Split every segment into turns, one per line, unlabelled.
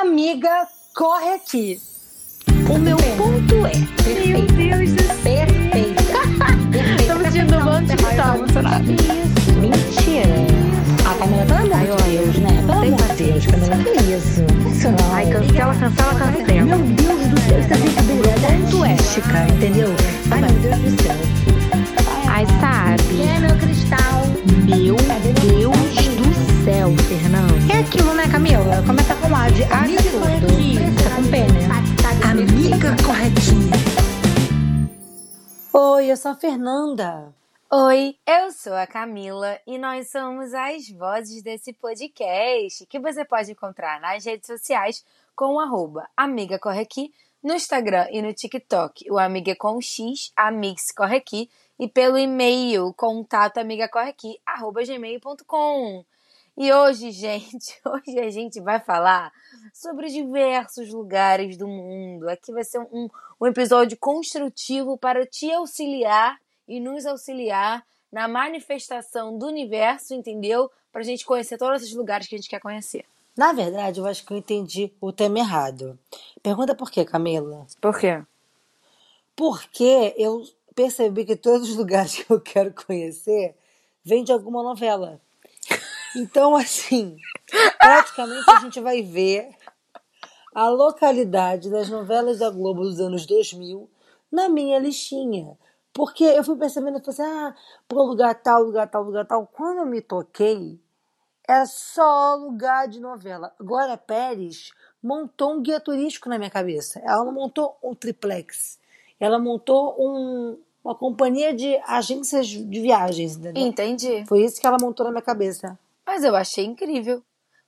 Amiga, corre aqui.
O meu ponto é.
Meu Deus do céu. Perfeita.
Estamos sentindo um monte de tá emocionada.
Mentira. A Camila, pelo amor de Deus, né? Pelo amor de Deus, Camila, que isso? Isso não.
Ai, cancela, cancela, cancela.
Meu Deus do céu, isso é brincadeira. É
Ponto é.
Chica, entendeu? Ai, meu Deus do céu.
Ai, sabe?
Quem é meu cristal?
Meu Deus do céu, Fernando.
É aquilo, né, Camila? Começa com A de amiga tudo. Tá com P, né? Amiga corretinha. Oi, eu sou a Fernanda.
Oi, eu sou a Camila e nós somos as vozes desse podcast que você pode encontrar nas redes sociais com o arroba Amiga Corre Aqui, no Instagram e no TikTok, o Amiga com X, Amix Corre Aqui, e pelo e-mail, contato amigacorreaqui, arroba gmail.com. E hoje, gente, hoje a gente vai falar sobre diversos lugares do mundo. Aqui vai ser um, um episódio construtivo para te auxiliar e nos auxiliar na manifestação do universo, entendeu? Para a gente conhecer todos esses lugares que a gente quer conhecer.
Na verdade, eu acho que eu entendi o tema errado. Pergunta por quê, Camila?
Por quê?
Porque eu percebi que todos os lugares que eu quero conhecer vêm de alguma novela. Então, assim, praticamente a gente vai ver a localidade das novelas da Globo dos anos 2000 na minha listinha. Porque eu fui percebendo, eu falei assim, ah, por lugar tal, lugar tal, lugar tal. Quando eu me toquei, era só lugar de novela. Glória Pérez montou um guia turístico na minha cabeça. Ela não montou um triplex. Ela montou um, uma companhia de agências de viagens, entendeu?
Entendi.
Foi isso que ela montou na minha cabeça.
Mas eu achei incrível.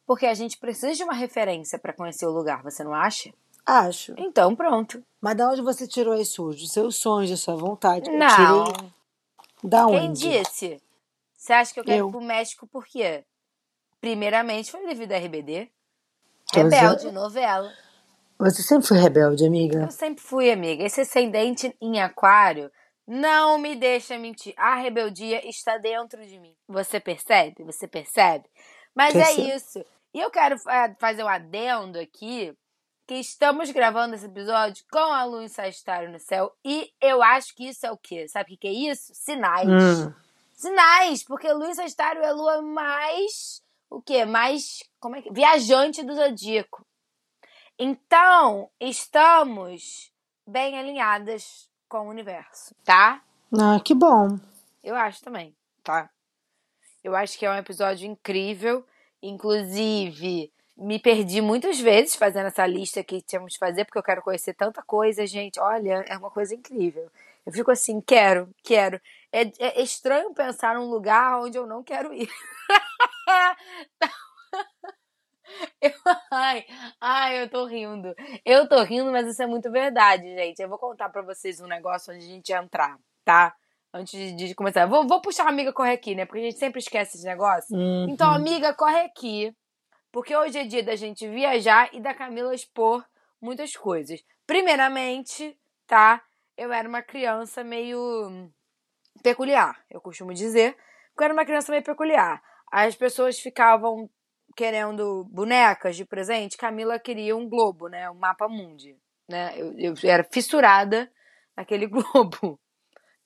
Porque a gente precisa de uma referência para conhecer o lugar, você não acha?
Acho.
Então, pronto.
Mas da onde você tirou isso? Dos seus sonhos, da sua vontade? Eu
Não.
tirei da onde?
Quem disse? Você acha que eu quero
Eu.
ir pro México por quê? Primeiramente foi devido à RBD.
É.
Rebelde, novela.
Você sempre foi rebelde, amiga.
Eu sempre fui, amiga. Esse ascendente em aquário não me deixa mentir. A rebeldia está dentro de mim. Você percebe? Você percebe? Mas
Percebo.
é isso. E eu quero fa- fazer um adendo aqui que estamos gravando esse episódio com a lua em Sagitário no céu e eu acho que isso é o quê? Sabe o que que é isso? Sinais.
Hum.
Sinais, porque lua em Sagitário é a lua mais o quê? Mais como é que viajante do zodíaco. Então, estamos bem alinhadas com o universo, tá?
Ah, que bom.
Eu acho também, tá? Eu acho que é um episódio incrível. Inclusive, me perdi muitas vezes fazendo essa lista que tínhamos de fazer, porque eu quero conhecer tanta coisa, gente. Olha, é uma coisa incrível. Eu fico assim, quero, quero. É, é estranho pensar num lugar onde eu não quero ir. Eu- ai, ai, eu tô rindo. Eu tô rindo, mas isso é muito verdade, gente. Eu vou contar pra vocês um negócio onde a gente entrar, tá? Antes de, de começar. Vou, vou puxar a amiga corre aqui, né? Porque a gente sempre esquece esse negócio.
Uhum.
Então, amiga, corre aqui. Porque hoje é dia da gente viajar e da Camila expor muitas coisas. Primeiramente, tá? Eu era uma criança meio peculiar, eu costumo dizer. Porque eu era uma criança meio peculiar. As pessoas ficavam querendo bonecas de presente. Camila queria um globo, né? Um mapa mundi. Né? Eu, eu era fissurada naquele globo,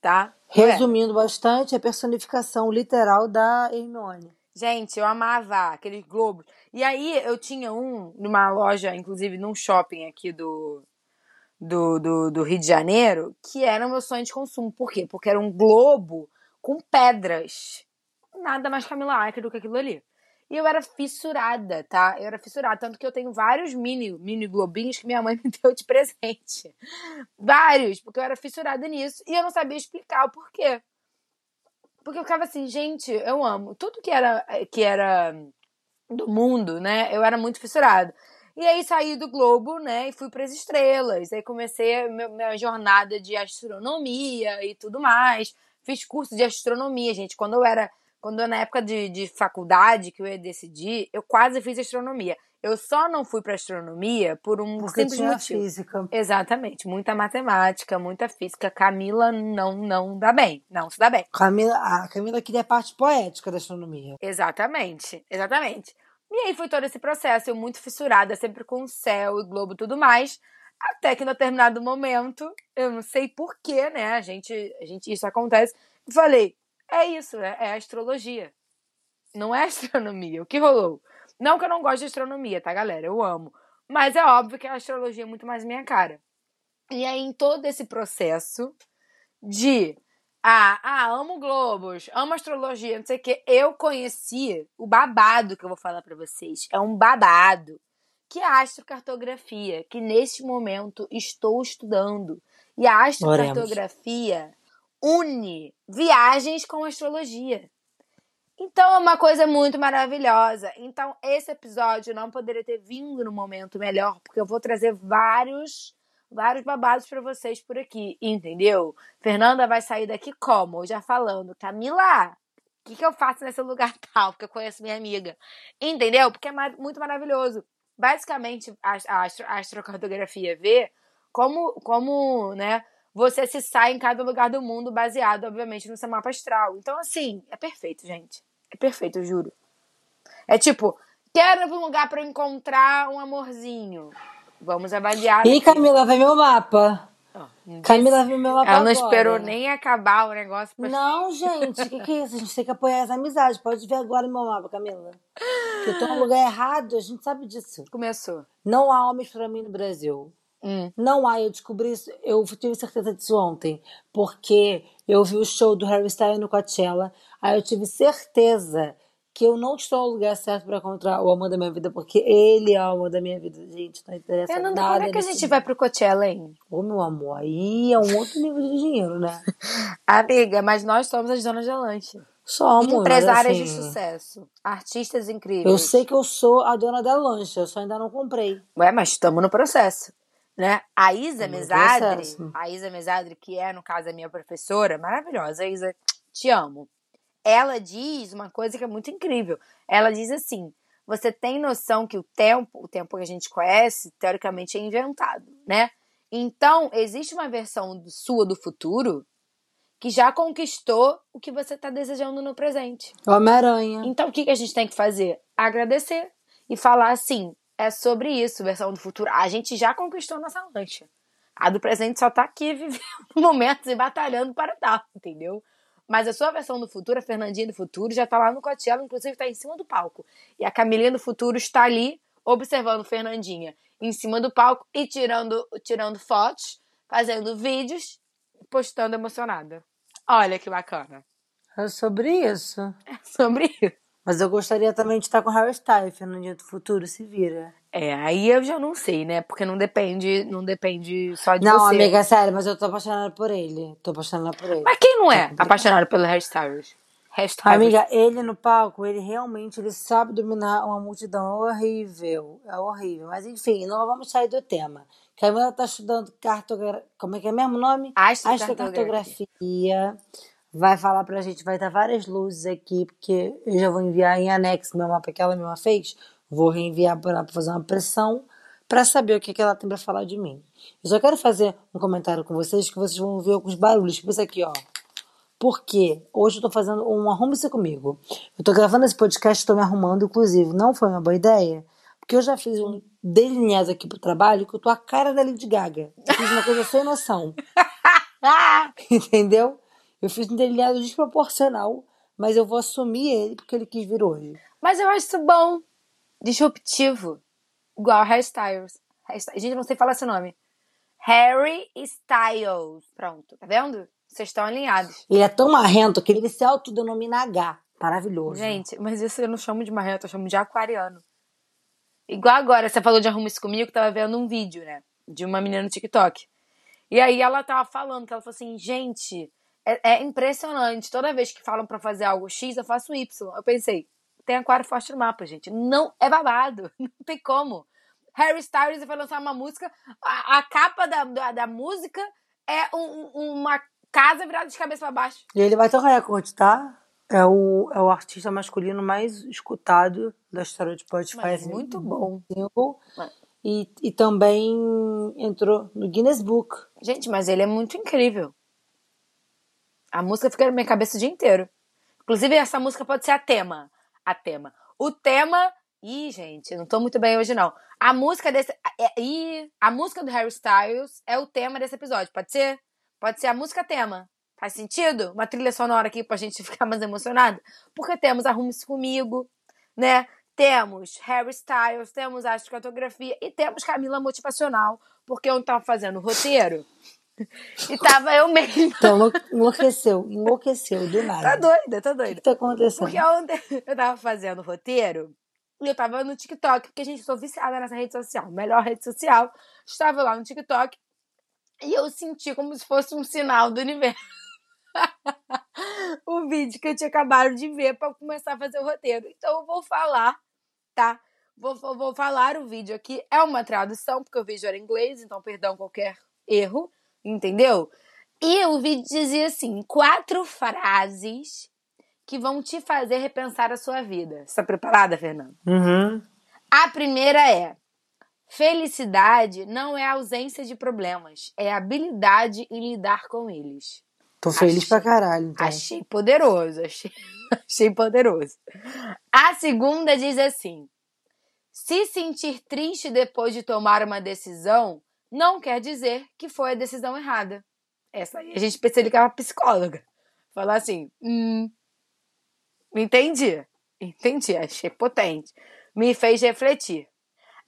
tá?
Resumindo bastante, é a personificação literal da Hermione.
Gente, eu amava aqueles globos. E aí eu tinha um numa loja, inclusive num shopping aqui do, do, do, do Rio de Janeiro, que era o meu sonho de consumo. Por quê? Porque era um globo com pedras. Nada mais Camila Acker do que aquilo ali. E eu era fissurada, tá? Eu era fissurada. Tanto que eu tenho vários mini, mini globinhos que minha mãe me deu de presente. Vários, porque eu era fissurada nisso. E eu não sabia explicar o porquê. Porque eu ficava assim, gente, eu amo. Tudo que era, que era do mundo, né? Eu era muito fissurada. E aí saí do Globo, né? E fui para as estrelas. Aí comecei a minha jornada de astronomia e tudo mais. Fiz curso de astronomia, gente. Quando eu era. Quando eu, na época de, de faculdade que eu ia decidir, eu quase fiz astronomia. Eu só não fui para astronomia por um
Porque
simples
tinha
motivo.
física.
Exatamente. Muita matemática, muita física. Camila não, não dá bem. Não se dá bem.
Camila, a Camila queria a parte poética da astronomia.
Exatamente, exatamente. E aí foi todo esse processo, eu muito fissurada, sempre com o céu e globo e tudo mais. Até que em determinado momento, eu não sei porquê, né? A gente, a gente, isso acontece. Falei, é isso, né? É astrologia. Não é astronomia. O que rolou? Não que eu não gosto de astronomia, tá, galera? Eu amo. Mas é óbvio que a astrologia é muito mais minha cara. E aí, em todo esse processo de ah, ah, amo globos, amo astrologia, não sei o que, eu conheci o babado que eu vou falar para vocês. É um babado que é a astrocartografia, que neste momento estou estudando. E a astrocartografia une viagens com astrologia. Então é uma coisa muito maravilhosa. Então esse episódio não poderia ter vindo no momento melhor, porque eu vou trazer vários vários babados para vocês por aqui, entendeu? Fernanda vai sair daqui como? Já falando, Camila, o que, que eu faço nesse lugar tal? Porque eu conheço minha amiga. Entendeu? Porque é muito maravilhoso. Basicamente, a, a, astro, a astrocartografia vê como, como, né, você se sai em cada lugar do mundo baseado, obviamente, no seu mapa astral. Então, assim, é perfeito, gente. É perfeito, eu juro. É tipo, quero um lugar para encontrar um amorzinho. Vamos avaliar.
Ih, Camila, vai meu mapa. Oh, Camila viu meu mapa
Ela não
agora.
esperou nem acabar o negócio. Pra...
Não, gente, o que, que é isso? A gente tem que apoiar as amizades. Pode ver agora meu mapa, Camila. Que eu tô no lugar errado, a gente sabe disso.
Começou.
Não há homens para mim no Brasil.
Hum.
Não há, eu descobri isso, eu tive certeza disso ontem, porque eu vi o show do Harry Styles no Coachella, aí eu tive certeza que eu não estou no lugar certo para encontrar o amor da minha vida, porque ele é o amor da minha vida, gente. Não interessa
Fernanda,
nada.
Como é que a gente vai pro Coachella, hein?
Ô, meu amor, aí é um outro nível de dinheiro, né?
Amiga, mas nós somos as donas da lanche.
Somos.
Empresárias
assim,
de sucesso. Artistas incríveis.
Eu sei que eu sou a dona da lancha, eu só ainda não comprei.
Ué, mas estamos no processo. Né? A Isa
No
Mesadri,
processo.
a Isa Mesadri, que é, no caso, a minha professora, maravilhosa, Isa, te amo. Ela diz uma coisa que é muito incrível. Ela diz assim: você tem noção que o tempo, o tempo que a gente conhece, teoricamente é inventado, né? Então, existe uma versão sua do futuro que já conquistou o que você está desejando no presente.
Homem-Aranha.
Então, o que a gente tem que fazer? Agradecer e falar assim: é sobre isso, versão do futuro. A gente já conquistou nossa lancha. A do presente só tá aqui vivendo momentos e batalhando para tal, entendeu? Mas a sua versão do futuro, a Fernandinha do futuro, já tá lá no Coachella, inclusive tá em cima do palco. E a Camilinha do futuro está ali observando Fernandinha em cima do palco e tirando, tirando fotos, fazendo vídeos, postando emocionada. Olha que bacana.
É sobre isso.
É sobre isso.
Mas eu gostaria também de estar com o Harry Styles, Fernandinha do Futuro, se vira.
É, aí eu já não sei, né? Porque não depende, não depende só de
Não,
você.
amiga, é sério, mas eu tô apaixonada por ele. Tô apaixonada por ele.
Mas quem não é apaixonado pelo Harry Styles? Harry Styles.
Amiga, ele no palco, ele realmente ele sabe dominar uma multidão horrível. É horrível. Mas enfim, não vamos sair do tema. Camila tá estudando cartogra... Como é que é mesmo o nome?
Astrocartografia.
Astrocartografia. Vai falar pra gente, vai dar várias luzes aqui, porque eu já vou enviar em anexo meu mapa que ela mesma fez. Vou reenviar pra ela pra fazer uma pressão pra saber o que, que ela tem pra falar de mim. Eu só quero fazer um comentário com vocês, que vocês vão ver alguns barulhos, tipo isso aqui, ó. Porque hoje eu tô fazendo um arrume-se comigo. Eu tô gravando esse podcast, tô me arrumando, inclusive. Não foi uma boa ideia? Porque eu já fiz um delineado aqui pro trabalho que eu tô a cara da Lady Gaga. Eu fiz uma coisa sem noção. Entendeu? Eu fiz um delineado desproporcional, mas eu vou assumir ele porque ele quis vir hoje.
Mas eu acho isso bom. Disruptivo. Igual Harry Styles. Harry Styles. Gente, não sei falar esse nome. Harry Styles. Pronto, tá vendo? Vocês estão alinhados.
Ele é tão marrento que ele se autodenomina H. Maravilhoso.
Gente, mas isso eu não chamo de marrento, eu chamo de aquariano. Igual agora, você falou de arruma isso comigo, que tava vendo um vídeo, né? De uma menina no TikTok. E aí ela tava falando, que ela falou assim, gente, é, é impressionante. Toda vez que falam pra fazer algo X, eu faço Y. Eu pensei, tem aquário forte no mapa, gente. Não é babado. Não tem como. Harry Styles vai lançar uma música. A, a capa da, da, da música é um- um- uma casa virada de cabeça pra baixo.
E ele vai ter um recorde, tá? É o, é o artista masculino mais escutado da história de Spotify.
Mas
assim,
muito bom.
single.
Mas-
E, e também entrou no Guinness Book.
Gente, mas ele é muito incrível. A música fica na minha cabeça o dia inteiro. Inclusive, essa música pode ser a tema. A tema. O tema Ih, gente, não tô muito bem hoje, não. A música desse. É, ih, a música do Harry Styles é o tema desse episódio, pode ser? Pode ser a música tema. Faz sentido? Uma trilha sonora aqui pra gente ficar mais emocionada? Porque temos Arrume-se Comigo, né? Temos Harry Styles, temos Astrofotografia e temos Camila Motivacional, porque eu tava fazendo o roteiro e tava eu mesma.
Então, enlouqueceu, enlouqueceu do nada.
Tá doida, tá
O
doida.
que tá acontecendo?
Porque ontem eu tava fazendo o roteiro e eu tava no TikTok, porque, gente, eu sou viciada nessa rede social, melhor rede social. Estava lá no TikTok e eu senti como se fosse um sinal do universo. o vídeo que eu tinha acabado de ver pra começar a fazer o roteiro. Então eu vou falar, tá? Vou, vou, vou falar o vídeo aqui. É uma tradução, porque o vídeo era em inglês, então perdão qualquer erro, entendeu? E o vídeo dizia assim: quatro frases que vão te fazer repensar a sua vida. Você tá preparada, Fernanda?
Uhum.
A primeira é: felicidade não é ausência de problemas, é habilidade em lidar com eles.
Tô feliz
Achei-
pra caralho, então.
Achei poderoso, achei, achei poderoso. A segunda diz assim: se sentir triste depois de tomar uma decisão, não quer dizer que foi a decisão errada. Essa aí a gente percebeu que é uma psicóloga. Falar assim, hum, entendi, entendi, achei potente. Me fez refletir.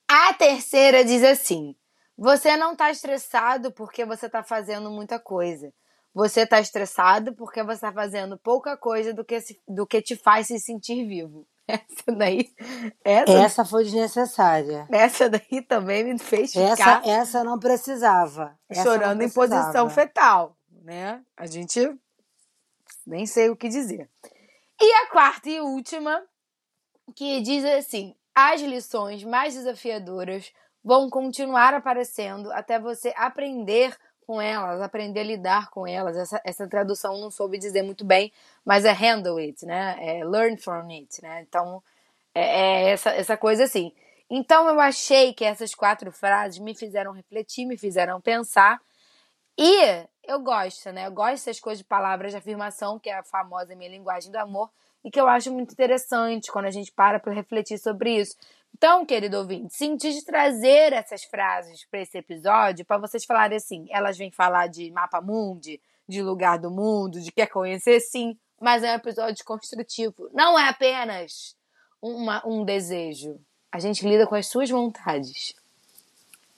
A terceira diz assim: você não tá estressado porque você tá fazendo muita coisa. Você tá estressado porque você tá fazendo pouca coisa do que, se- do que te faz se sentir vivo. Essa daí, essa,
Essa foi desnecessária.
essa daí também me fez
Essa,
ficar
essa não precisava. Essa
chorando
não
em posição
precisava.
fetal, né? A gente nem sei o que dizer. E a quarta e última, que diz assim: as lições mais desafiadoras vão continuar aparecendo até você aprender com elas, aprender a lidar com elas. Essa, essa tradução não soube dizer muito bem, mas é handle it, né? É learn from it, né? Então, é, é essa, essa coisa assim. Então, eu achei que essas quatro frases me fizeram refletir, me fizeram pensar. E eu gosto, né? Eu gosto dessas coisas de palavras de afirmação, que é a famosa minha linguagem do amor, e que eu acho muito interessante quando a gente para para refletir sobre isso. Então, querido ouvinte, senti de trazer essas frases para esse episódio para vocês falarem assim. Elas vêm falar de mapa mundi, de lugar do mundo, de quer conhecer, sim, mas é um episódio construtivo. Não é apenas uma, um desejo. A gente lida com as suas vontades.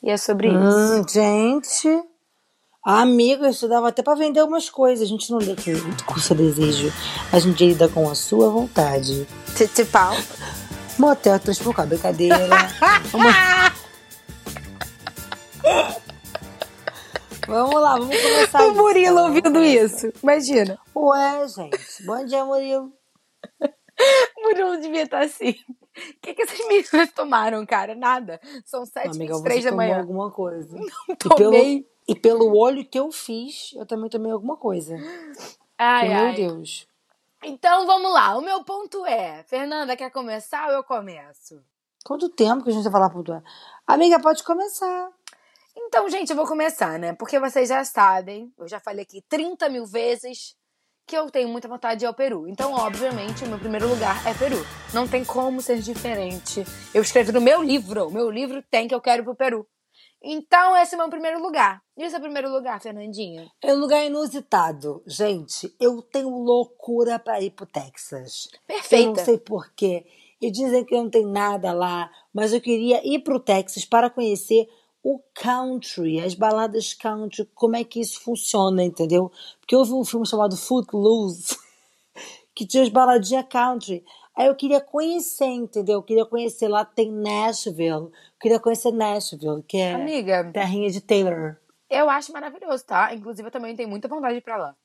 E é sobre isso.
Hum, gente. Amiga, isso dava até pra vender algumas coisas. A gente não lida com o seu desejo. A gente lida com a sua vontade.
Titi pau.
Motel transpocado, brincadeira. vamos... vamos lá, vamos começar.
O Murilo
então.
ouvindo isso. Imagina.
Ué, gente. Bom dia, Murilo.
Murilo devia estar assim. O que, que essas meninas tomaram, cara? Nada. São
Amiga,
7h23
você
da manhã.
alguma coisa. E pelo,
Tomei.
e pelo olho que eu fiz, eu também tomei alguma coisa.
Ai,
Meu
ai.
Deus.
Então vamos lá. O meu ponto é: Fernanda, quer começar ou eu começo?
Quanto tempo que a gente vai falar pontuar? Amiga, pode começar.
Então, gente, eu vou começar, né? Porque vocês já sabem, eu já falei aqui 30 mil vezes que eu tenho muita vontade de ir ao Peru. Então, obviamente, o meu primeiro lugar é Peru. Não tem como ser diferente. Eu escrevi no meu livro, o meu livro tem que eu quero ir pro Peru. Então, esse é o meu primeiro lugar. E o seu primeiro lugar, Fernandinha?
É um lugar inusitado. Gente, eu tenho loucura pra ir pro Texas. Eu
Perfeita.
não sei porquê. E dizem que não tem nada lá, mas eu queria ir pro Texas para conhecer o country, as baladas country, como é que isso funciona, entendeu? Porque eu vi um filme chamado Footloose, que tinha as baladinhas country. Aí eu queria conhecer, entendeu? Eu queria conhecer lá, tem Nashville. Eu queria conhecer Nashville, que é
Amiga,
terrinha de Taylor.
eu acho maravilhoso, tá? Inclusive, eu também tenho muita vontade de ir pra lá.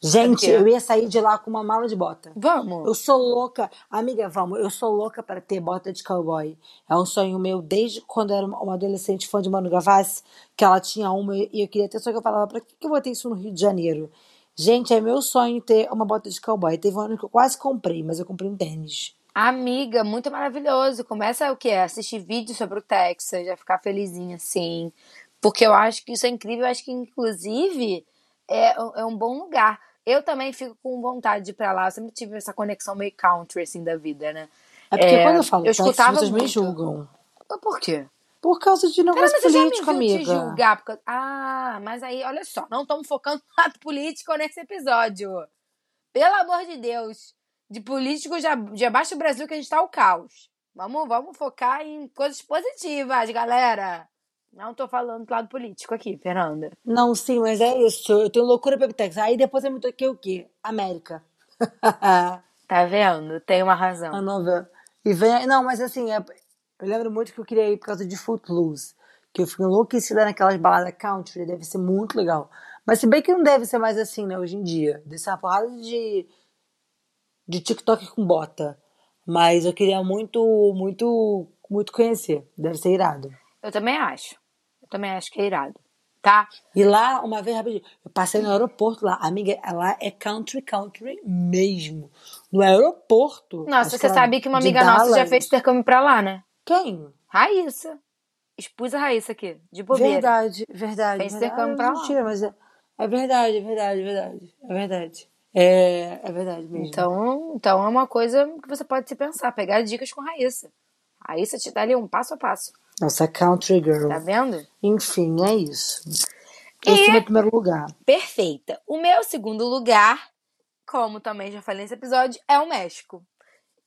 Gente, eu ia sair de lá com uma mala de bota.
Vamos?
Eu sou louca, amiga, vamos, eu sou louca para ter bota de cowboy. É um sonho meu desde quando eu era uma adolescente fã de Manu Gavassi, que ela tinha uma e eu queria ter, só que eu falava, pra que que eu vou ter isso no Rio de Janeiro? Gente, é meu sonho ter uma bota de cowboy. Teve um ano que eu quase comprei, mas eu comprei um tênis.
Amiga, muito maravilhoso. Começa o quê? Assistir vídeo sobre o Texas, já ficar felizinha assim. Porque eu acho que isso é incrível. Eu acho que, inclusive, é, é um bom lugar. Eu também fico com vontade de ir pra lá. Eu sempre tive essa conexão meio country, assim, da vida, né?
É porque
É,
quando eu falo
eu
Texas,
escutava
vocês me
muito.
julgam.
Mas por quê?
Por causa de
Cara,
negócio
mas você já me
político,
viu te
amiga.
julgar. Porque... Ah, mas aí, olha só, não estamos focando no lado político nesse episódio. Pelo amor de Deus. De político já, já basta o Brasil que a gente tá o caos. Vamos, vamos focar em coisas positivas, galera. Não tô falando do lado político aqui, Fernanda.
Não, sim, mas é isso. Eu tenho loucura pelo Texas. Aí depois eu me toquei o quê? América.
Tá vendo? Tem uma razão.
A novela. E vem. Não, mas assim, é- eu lembro muito que eu queria ir por causa de Footloose. Que eu fico enlouquecida naquelas baladas country. Deve ser muito legal. Mas se bem que não deve ser mais assim, né, hoje em dia. Deve ser uma porrada de. de TikTok com bota. Mas eu queria muito, muito, muito conhecer. Deve ser irado.
Eu também acho. Eu também acho que é irado. Tá?
E lá, uma vez rapidinho, eu passei no aeroporto lá. Amiga, lá é country, country mesmo. No aeroporto.
Nossa, você
era
sabe que uma amiga nossa já fez intercâmbio pra lá, né?
Quem?
Raíssa. Expus a Raíssa aqui, de bobeira.
Verdade, verdade.
Fez
verdade.
pra
Ah,
lá.
Mentira, mas é, é verdade, é verdade, é verdade. É verdade. É, é verdade mesmo.
Então, então é uma coisa que você pode se pensar, pegar dicas com Raíssa. Raíssa te dá ali um passo a passo.
Nossa, country girl.
Tá vendo?
Enfim, é isso. Esse é o meu primeiro lugar.
Perfeita. O meu segundo lugar, como também já falei nesse episódio, é o México.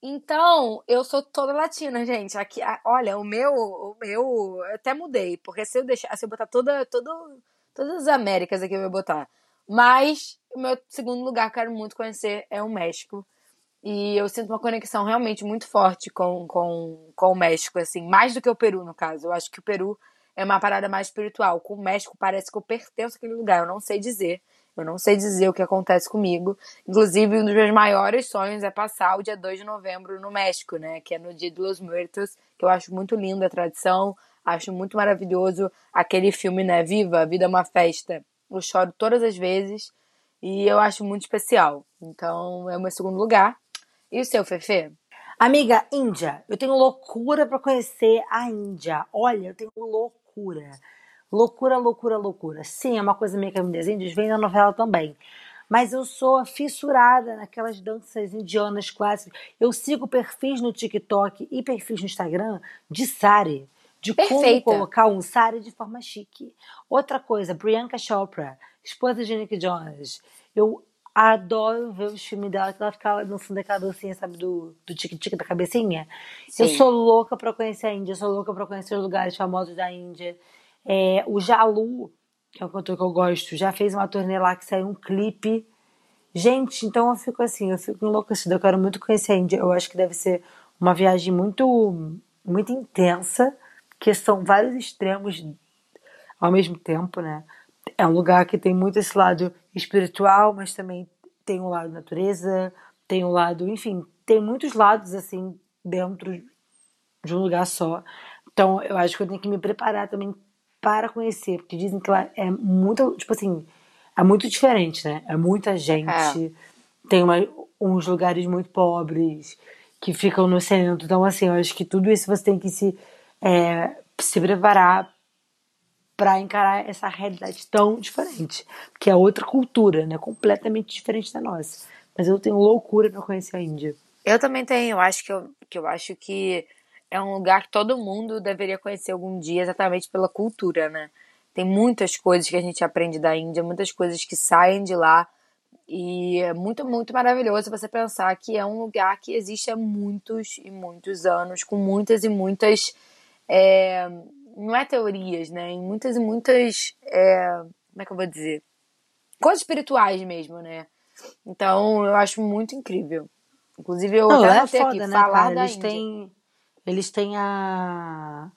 Então, eu sou toda latina, gente. Aqui, a- olha, o meu, o meu, eu até mudei, porque se eu deixar, se eu botar toda, todo, todas as Américas aqui eu vou botar. Mas o meu segundo lugar que quero muito conhecer é o México. E eu sinto uma conexão realmente muito forte com, com, com o México, assim, mais do que o Peru, no caso. Eu acho que o Peru é uma parada mais espiritual. Com o México parece que eu pertenço àquele lugar. Eu não sei dizer. Eu não sei dizer o que acontece comigo. Inclusive, um dos meus maiores sonhos é passar o dia 2 de novembro no México, né? Que é no Dia de los Muertos, que eu acho muito lindo a tradição. Acho muito maravilhoso aquele filme, né? Viva, a vida é uma festa. Eu choro todas as vezes e eu acho muito especial. Então, é o meu segundo lugar. E o seu, Fefe?
Amiga, Índia. Eu tenho loucura pra conhecer a Índia. Olha, eu tenho loucura. Loucura, loucura, loucura. Sim, é uma coisa meio que das Índias, vem na novela também. Mas eu sou fissurada naquelas danças indianas clássicas. Eu sigo perfis no TikTok e perfis no Instagram de sari. De como
Perfeita.
colocar um sari de forma chique. Outra coisa, Priyanka Chopra, esposa de Nick Jonas. Eu adoro ver os filmes dela, que ela fica dançando aquela dancinha, sabe, do, do tique-tique da cabecinha. Eu
Sim.
sou louca pra conhecer a Índia, eu sou louca pra conhecer os lugares famosos da Índia. É, o Jalu, que é um cantor que eu gosto, já fez uma turnê lá que saiu um clipe. Gente, então eu fico assim, eu fico enlouquecida. Eu quero muito conhecer a Índia. Eu acho que deve ser uma viagem muito, muito intensa, que são vários extremos ao mesmo tempo, né? É um lugar que tem muito esse lado espiritual, mas também tem um lado natureza, tem um lado, enfim, tem muitos lados assim dentro de um lugar só. Então, eu acho que eu tenho que me preparar também para conhecer, porque dizem que lá é muito, tipo assim, é muito diferente, né? É muita gente, tem uma- uns lugares muito pobres que ficam no centro. Então, assim, eu acho que tudo isso você tem que se, é, se preparar para encarar essa realidade tão diferente, que é outra cultura, né? Completamente diferente da nossa. Mas eu tenho loucura para conhecer a Índia.
Eu também tenho, eu acho que eu, que eu acho que é um lugar que todo mundo deveria conhecer algum dia, exatamente pela cultura, né? Tem muitas coisas que a gente aprende da Índia, muitas coisas que saem de lá. E é muito, muito maravilhoso você pensar que é um lugar que existe há muitos e muitos anos, com muitas e muitas. é, não é teorias, né? Em muitas e muitas. é, como é que eu vou dizer? Coisas espirituais mesmo, né? Então eu acho muito incrível. Inclusive, eu
Não,
até
é foda,
aqui,
né,
falar
cara?
da
Eles
Índia.
têm, eles têm a...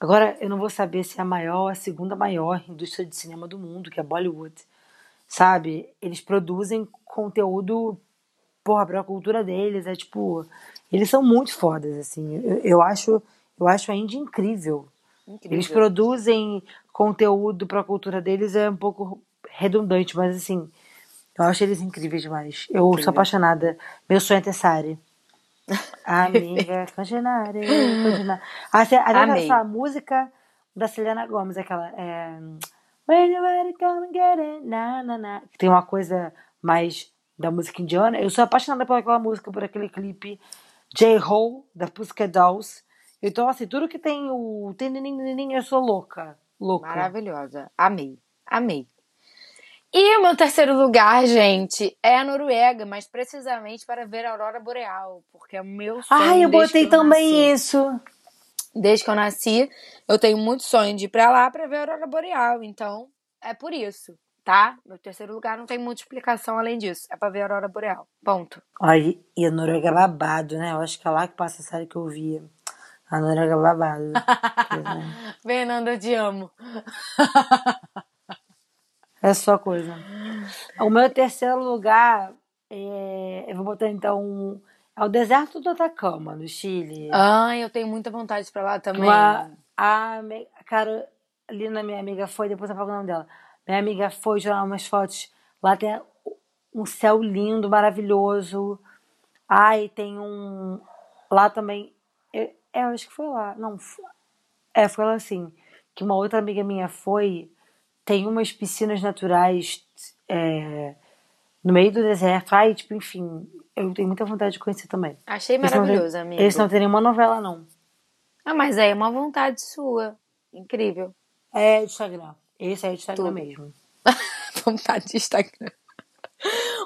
Agora, eu não vou saber se é a maior, a segunda maior indústria de cinema do mundo, que é Bollywood. Sabe? Eles produzem conteúdo, porra, pra cultura deles. É tipo... Eles são muito fodas, assim. Eu, eu acho, eu acho a Índia incrível.
Incrível.
Eles produzem conteúdo pra cultura deles, é um pouco redundante, mas assim... Eu acho eles incríveis demais. Eu
Incrível.
sou apaixonada. Meu sonho é ter Sari. Amiga, Cangenare, Cangenare. Ah,
Amei.
essa música da Selena Gomes, aquela. É, When you ready, come and get it, na, na, na. Tem uma coisa mais da música indiana. Eu sou apaixonada por aquela música, por aquele clipe. J-Ho, da Pussycat Dolls. Então, assim, tudo que tem o eu sou louca. Louca.
Maravilhosa. Amei. Amei. E o meu terceiro lugar, gente, é a Noruega, mas precisamente para ver a Aurora Boreal, porque é o meu sonho.
Ai, eu botei
eu
também
nasci.
isso.
Desde que eu nasci, eu tenho muito sonho de ir pra lá pra ver a Aurora Boreal, então é por isso, tá? Meu terceiro lugar não tem muita explicação além disso, é pra ver a Aurora Boreal. Ponto.
Ai, e a Noruega é babado, né? Eu acho que é lá que passa a série que eu via. A Noruega é babado. É.
Fernanda, eu te amo.
É só coisa. O meu terceiro lugar, é, eu vou botar então, é o deserto do Atacama, no Chile.
Ai, eu tenho muita vontade pra lá também.
Uma, a me- Carolina, minha amiga, foi, depois eu falo o nome dela. Minha amiga foi tirar umas fotos. Lá tem um céu lindo, maravilhoso. Ai, tem um. Lá também. É, é, eu acho que foi lá. Não, foi, é, foi lá sim. Que uma outra amiga minha foi. Tem umas piscinas naturais é, no meio do deserto. Ai, tipo, enfim. Eu tenho muita vontade de conhecer também.
Achei maravilhoso, amigo.
Esse não tem nenhuma novela, não.
Ah, mas aí é uma vontade sua. Incrível.
É Instagram. Esse é Instagram
Tudo.
mesmo.
vontade de Instagram.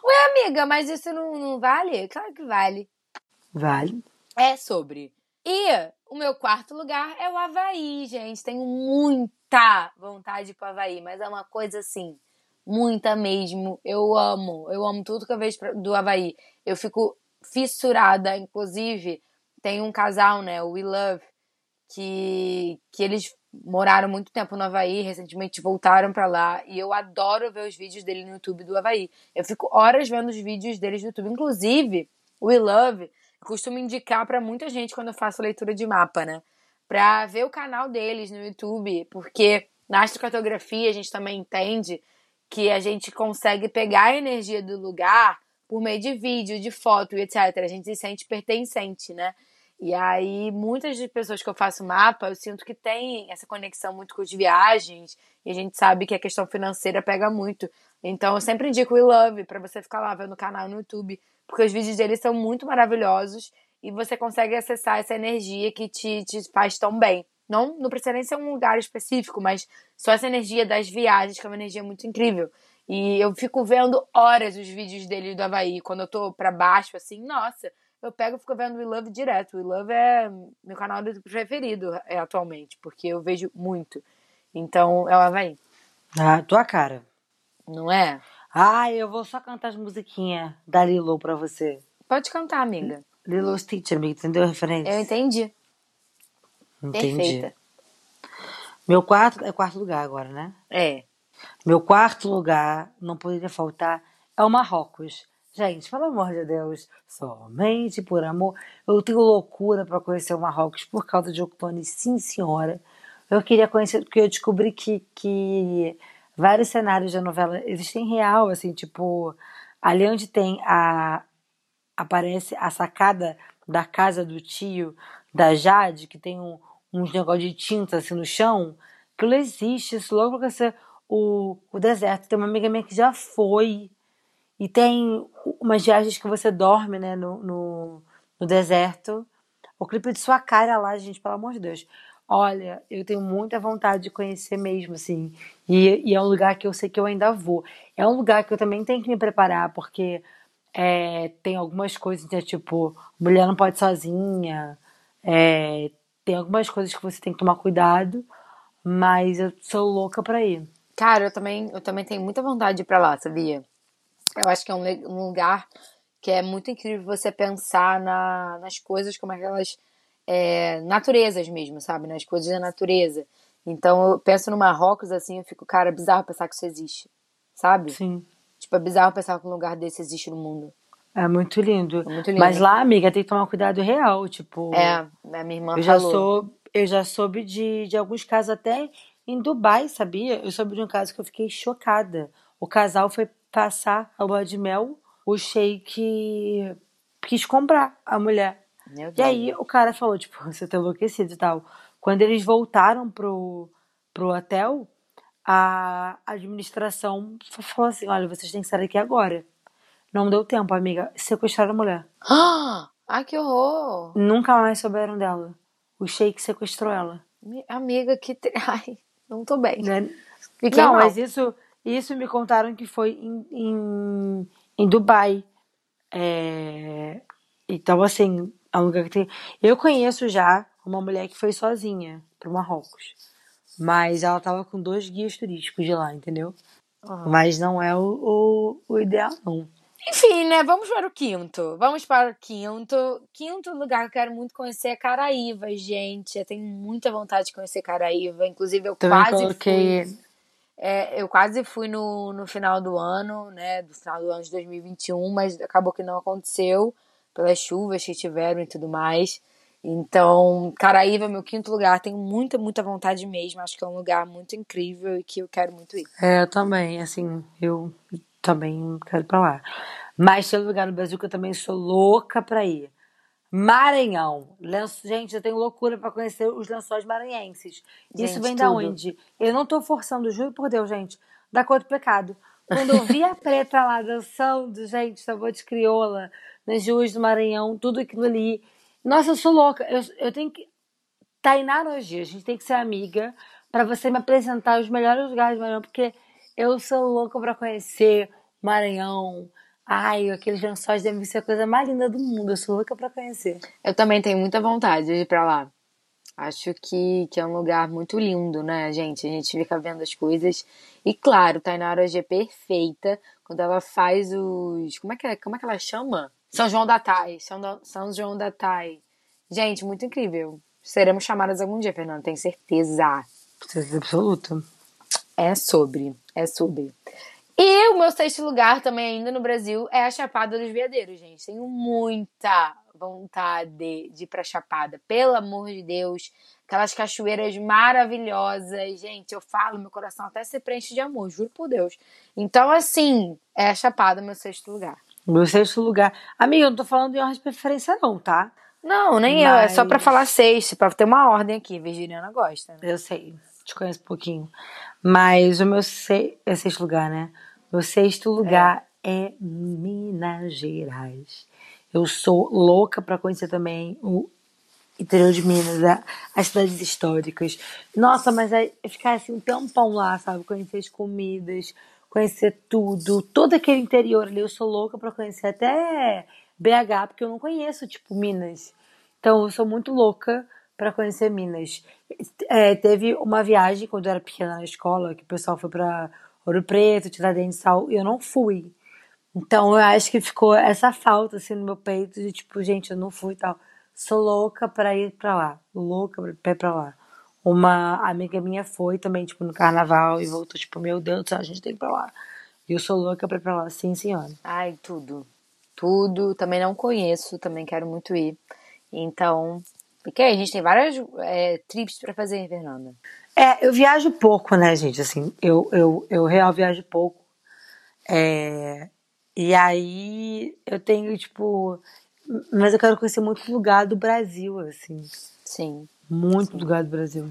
Ué, amiga, mas isso não, não vale? Claro que vale.
Vale.
É sobre. E o meu quarto lugar é o Havaí, gente. Tenho muita vontade de ir pro Havaí, mas é uma coisa assim, muita mesmo. Eu amo, eu amo tudo que eu vejo do Havaí. Eu fico fissurada, inclusive, tem um casal, né, o We Love, que, que eles moraram muito tempo no Havaí, recentemente voltaram pra lá, e eu adoro ver os vídeos dele no YouTube do Havaí. Eu fico horas vendo os vídeos deles no YouTube. Inclusive, o We Love costumo indicar pra muita gente quando eu faço leitura de mapa, né? Pra ver o canal deles no YouTube, porque na astrocartografia a gente também entende que a gente consegue pegar a energia do lugar por meio de vídeo, de foto e etc. A gente se sente pertencente, né? E aí, muitas das pessoas que eu faço mapa, eu sinto que tem essa conexão muito com as viagens, e a gente sabe que a questão financeira pega muito. Então, eu sempre indico o We Love pra você ficar lá vendo o canal no YouTube, porque os vídeos deles são muito maravilhosos e você consegue acessar essa energia que te, te faz tão bem. Não, não precisa nem ser um lugar específico, mas só essa energia das viagens, que é uma energia muito incrível. E eu fico vendo horas os vídeos dele do Havaí. Quando eu tô pra baixo, assim, nossa, eu pego e fico vendo o We Love direto. O We Love é meu canal do preferido é, atualmente, porque eu vejo muito. Então, o Havaí,
Ah, tua cara.
não é?
Ah, eu vou só cantar as musiquinhas da Lilo pra você.
Pode cantar, amiga.
Lilo Stitch, amigo, entendeu a referência?
Eu entendi.
Entendi.
Perfeita.
Meu quarto é quarto lugar agora, né?
É.
Meu quarto lugar, não poderia faltar, é o Marrocos. Gente, pelo amor de Deus, somente por amor. Eu tenho loucura pra conhecer o Marrocos por causa de Octone, sim, senhora. Eu queria conhecer, porque eu descobri que, que vários cenários da novela existem real, assim, tipo, ali onde tem a. aparece a sacada da casa do tio da Jade, que tem um, uns negócios de tinta assim no chão, aquilo existe, isso logo vai ser o, o deserto. Tem uma amiga minha que já foi. E tem umas viagens que você dorme, né, no, no, no deserto. O clipe de sua cara lá, gente, pelo amor de Deus. Olha, eu tenho muita vontade de conhecer mesmo, assim. E, e é um lugar que eu sei que eu ainda vou. É um lugar que eu também tenho que me preparar, porque é, tem algumas coisas, né, tipo, mulher não pode sozinha. é, tem algumas coisas que você tem que tomar cuidado. Mas eu sou louca pra ir.
Cara, eu também, eu também tenho muita vontade de ir pra lá, sabia? Eu acho que é um, um lugar que é muito incrível você pensar na, nas coisas como aquelas é, naturezas mesmo, sabe? Nas coisas da natureza. Então eu penso no Marrocos assim, eu fico, cara, é bizarro pensar que isso existe, sabe?
Sim.
Tipo, é bizarro pensar que um lugar desse existe no mundo.
É muito lindo.
É muito lindo.
Mas lá, amiga, tem que tomar cuidado real. Tipo,
É, a minha irmã
eu já,
falou.
sou, eu já soube de, de alguns casos até em Dubai, sabia? Eu soube de um caso que eu fiquei chocada. O casal foi passar a lua de mel, o sheik quis comprar a mulher. E aí o cara falou, tipo, você tá enlouquecido e tal. Quando eles voltaram pro, pro hotel, a administração falou assim, olha, vocês têm que sair daqui agora. Não deu tempo, amiga. Sequestraram a mulher.
Ah! Que horror.
Nunca mais souberam dela. O Sheik sequestrou ela.
Mi- Amiga, que. Ai, não tô bem.
Né?
Fiquei
Não,
mal.
mas isso, isso me contaram que foi em, em, em Dubai. É, Então, assim, é um lugar que tem. Eu conheço já uma mulher que foi sozinha pro Marrocos. Mas ela tava com dois guias turísticos de lá, entendeu?
Aham.
Mas não é o, o, o ideal, não.
Enfim, né? Vamos para o quinto. Vamos para o quinto. Quinto lugar que eu quero muito conhecer é Caraíva, gente. Eu tenho muita vontade de conhecer Caraíva. Inclusive, eu
Também
quase
coloquei.
fui. É, eu quase fui no, no final do ano, né? Do final do ano de 2021, mas acabou que não aconteceu pelas chuvas que tiveram e tudo mais. Então, Caraíva é meu quinto lugar. Tenho muita, muita vontade mesmo. Acho que é um lugar muito incrível e que eu quero muito ir.
É, eu também, assim, eu também quero ir pra lá. Mas tem um lugar no Brasil que eu também sou louca pra ir. Maranhão. Lenço- Gente, eu tenho loucura pra conhecer os lençóis maranhenses. Isso
Gente,
vem da
tudo.
onde? Eu não tô forçando, juro por Deus, gente. Da cor do pecado. Quando eu vi a preta lá dançando, gente, sabor de crioula, nas ruas do Maranhão, tudo aquilo ali. Nossa, eu sou louca. Eu, eu tenho que. Tainá Nogia, a gente tem que ser amiga pra você me apresentar os melhores lugares do Maranhão, porque eu sou louca pra conhecer Maranhão. Ai, aqueles lençóis devem ser a coisa mais linda do mundo. Eu sou louca pra conhecer.
Eu também tenho muita vontade de ir pra lá. Acho que, que é um lugar muito lindo, né, gente? A gente fica vendo as coisas. E claro, Tainara hoje é perfeita quando ela faz os. Como é que, é, como é que ela chama? São João da Tai. São, São João da Tai. Gente, muito incrível. Seremos chamadas algum dia, Fernanda, tenho certeza.
Certeza absoluta.
É sobre. É sobre. E o meu sexto lugar também ainda no Brasil é a Chapada dos Veadeiros, gente. Tenho muita vontade de ir pra Chapada. Pelo amor de Deus. Aquelas cachoeiras maravilhosas. Gente, eu falo, meu coração até se preenche de amor, juro por Deus. Então, assim, é a Chapada meu sexto lugar.
Meu sexto lugar. Amiga, eu não tô falando de ordem de preferência, não, tá?
Não, nem eu. É só pra
Mas-
falar sexto, pra ter uma ordem aqui. Virginiana gosta. né?
Eu sei, te conheço um pouquinho. Mas o meu se... é sexto lugar, né? Meu sexto lugar é. Minas Gerais. Eu sou louca pra conhecer também o interior de Minas, as cidades históricas. Nossa, mas é ficar assim um tempão lá, sabe? Conhecer as comidas, conhecer tudo, todo aquele interior ali. Eu sou louca pra conhecer até BH, porque eu não conheço, tipo, Minas. Então, eu sou muito louca pra conhecer Minas. É, teve uma viagem quando eu era pequena na escola, que o pessoal foi pra Ouro Preto, Tiradentes e tal, e eu não fui. Então, eu acho que ficou essa falta, assim, no meu peito, de tipo, gente, eu não fui e tal. Sou louca pra ir pra lá. Louca pra ir pra lá. Uma amiga minha foi também, tipo, no carnaval e voltou, tipo, meu Deus do céu, a gente tem que ir pra lá. E eu sou louca pra ir pra lá, sim, senhora.
Ai, tudo. Tudo. Também não conheço, também quero muito ir. Então, porque a gente tem várias é, trips pra fazer, Fernanda.
É, eu viajo pouco, né, gente? Assim, eu, eu, eu real viajo pouco. É, e aí eu tenho, tipo. Mas eu quero conhecer muito lugar do Brasil, assim.
Sim.
Muito lugar do Brasil.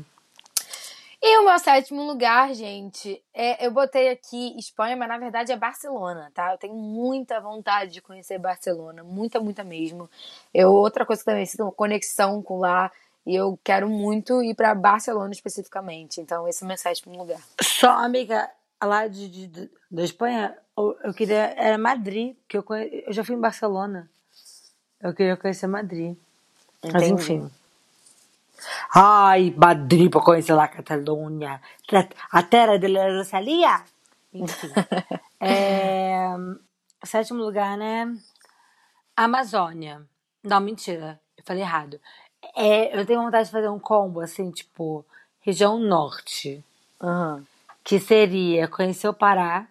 E o meu sétimo lugar, gente, é, eu botei aqui Espanha, mas na verdade é Barcelona, tá? Eu tenho muita vontade de conhecer Barcelona, muita, muita mesmo. Eu, outra coisa que também sinto uma conexão com lá, e eu quero muito ir pra Barcelona especificamente. Então, esse é o meu sétimo lugar.
Só, amiga, lá de, de- de- da Espanha, eu, eu queria. Era Madrid, que eu, conhe- eu já fui em Barcelona. Eu queria conhecer Madrid. Mas
Entendi.
enfim. Ai, Madrid pra conhecer lá a Catalunha. A terra de la Rosalia. Enfim. É, sétimo lugar, né? Amazônia. Não, mentira. Eu falei errado. É, eu tenho vontade de fazer um combo, assim, tipo, região norte.
Aham.
Que seria conhecer o Pará,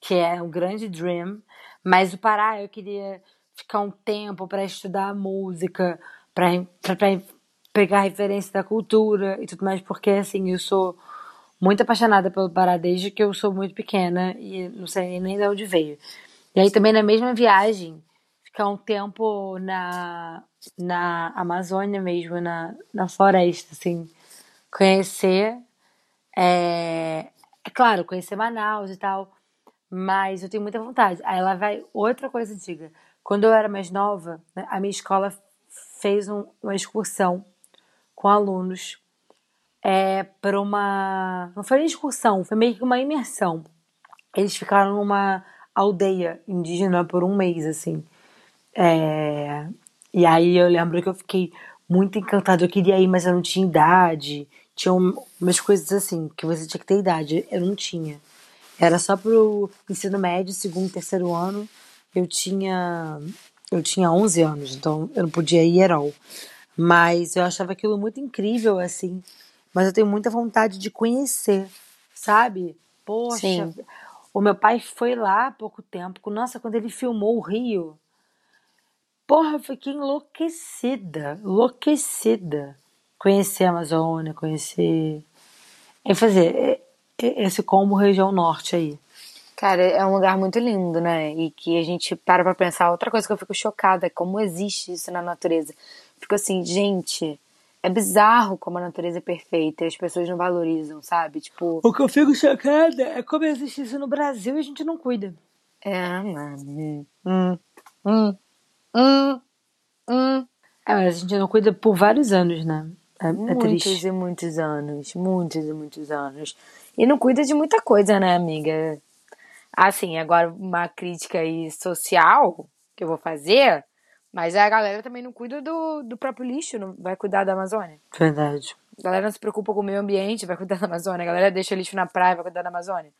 que é um grande dream. Mas o Pará eu queria ficar um tempo para estudar música, para pegar referência da cultura e tudo mais, porque assim, eu sou muito apaixonada pelo Pará desde que eu sou muito pequena e não sei nem de onde veio. E aí também na mesma viagem, ficar um tempo na, na Amazônia mesmo, na, na floresta, assim, conhecer. É, é claro, conhecer Manaus e tal, mas eu tenho muita vontade. Aí lá vai outra coisa antiga. Quando eu era mais nova, né, a minha escola fez um- uma excursão com alunos é, para uma. Não foi nem excursão, foi meio que uma imersão. Eles ficaram numa aldeia indígena por um mês, assim. É, E aí eu lembro que eu fiquei muito encantada. Eu queria ir, mas eu não tinha idade. Tinha um- umas coisas assim, que você tinha que ter idade. Eu não tinha. Era só pro ensino médio, segundo, terceiro ano. Eu tinha, eu tinha 11 anos, então eu não podia ir at all. Mas eu achava aquilo muito incrível, assim. Mas eu tenho muita vontade de conhecer, sabe? Poxa,
Sim.
o meu pai foi lá há pouco tempo. Nossa, quando ele filmou o Rio, porra, eu fiquei enlouquecida, enlouquecida. Conhecer a Amazônia, conhecer. É fazer é- é- esse combo região norte aí.
Cara, é um lugar muito lindo, né? E que a gente para pra pensar. Outra coisa que eu fico chocada é como existe isso na natureza. Fico assim, gente, é bizarro como a natureza é perfeita e as pessoas não valorizam, sabe? Tipo,
O que eu fico chocada é como existe isso no Brasil e a gente não cuida.
é, mano. Hum, hum, hum, hum.
É, mas a gente não cuida por vários anos, né? É, é
Muitos
triste.
e muitos anos. Muitos e muitos anos. E não cuida de muita coisa, né, amiga? Assim, agora uma crítica aí social que eu vou fazer, mas a galera também não cuida do, do próprio lixo, não vai cuidar da Amazônia.
Verdade.
A galera não se preocupa com o meio ambiente, vai cuidar da Amazônia. A galera deixa lixo na praia, vai cuidar da Amazônia.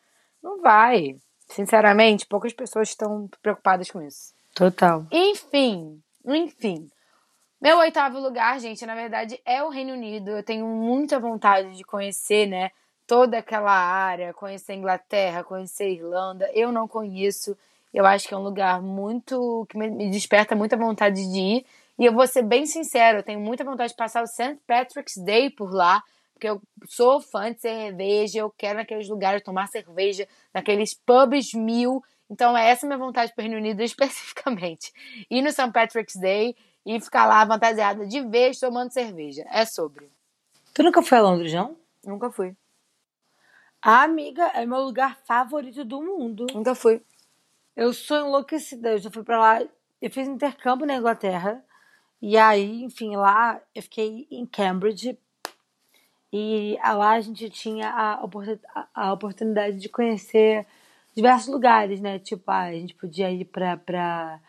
Não vai. Sinceramente, poucas pessoas estão preocupadas com isso.
Total.
Enfim, enfim. Meu oitavo lugar, gente, na verdade, é o Reino Unido. Eu tenho muita vontade de conhecer, né? Toda aquela área, conhecer a Inglaterra, conhecer a Irlanda. Eu não conheço. Eu acho que é um lugar muito. que me desperta muita vontade de ir. E eu vou ser bem sincero, eu tenho muita vontade de passar o St. Patrick's Day por lá. Porque eu sou fã de cerveja, eu quero naqueles lugares tomar cerveja, naqueles pubs mil. Então, é essa a minha vontade para o Reino Unido especificamente. Ir no St. Patrick's Day e ficar lá fantasiada de vez tomando cerveja. É sobre.
Tu nunca foi a Londres, não?
Nunca fui.
Ah, amiga, é meu lugar favorito do mundo.
Nunca fui.
Eu sou enlouquecida. Eu já fui pra lá. Eu fiz intercâmbio na Inglaterra. E aí, enfim, lá eu fiquei em Cambridge. E lá a gente tinha a, oportu- a- oportunidade de conhecer diversos lugares, né? Tipo, ah, a gente podia ir pra, pra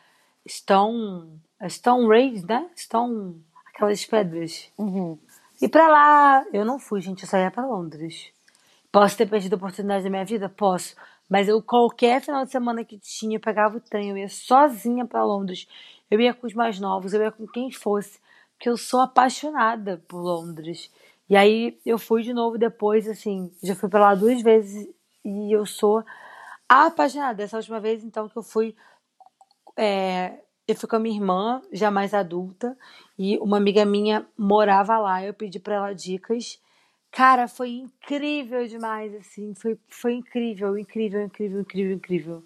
Stone. Stone Rays, né? Stone. Aquelas pedras.
Uhum.
E pra lá, eu não fui, gente, eu só ia pra Londres. Posso ter perdido a oportunidade da minha vida? Posso. Mas eu, qualquer final de semana que tinha, eu pegava o trem, eu ia sozinha pra Londres. Eu ia com os mais novos, eu ia com quem fosse. Porque eu sou apaixonada por Londres. E aí eu fui de novo depois, assim, já fui pra lá duas vezes e eu sou apaixonada. Essa última vez, então, que eu fui é, eu fui com a minha irmã, já mais adulta, e uma amiga minha morava lá. Eu pedi pra ela dicas. Cara, foi incrível demais, assim. Foi, foi incrível, incrível, incrível, incrível, incrível.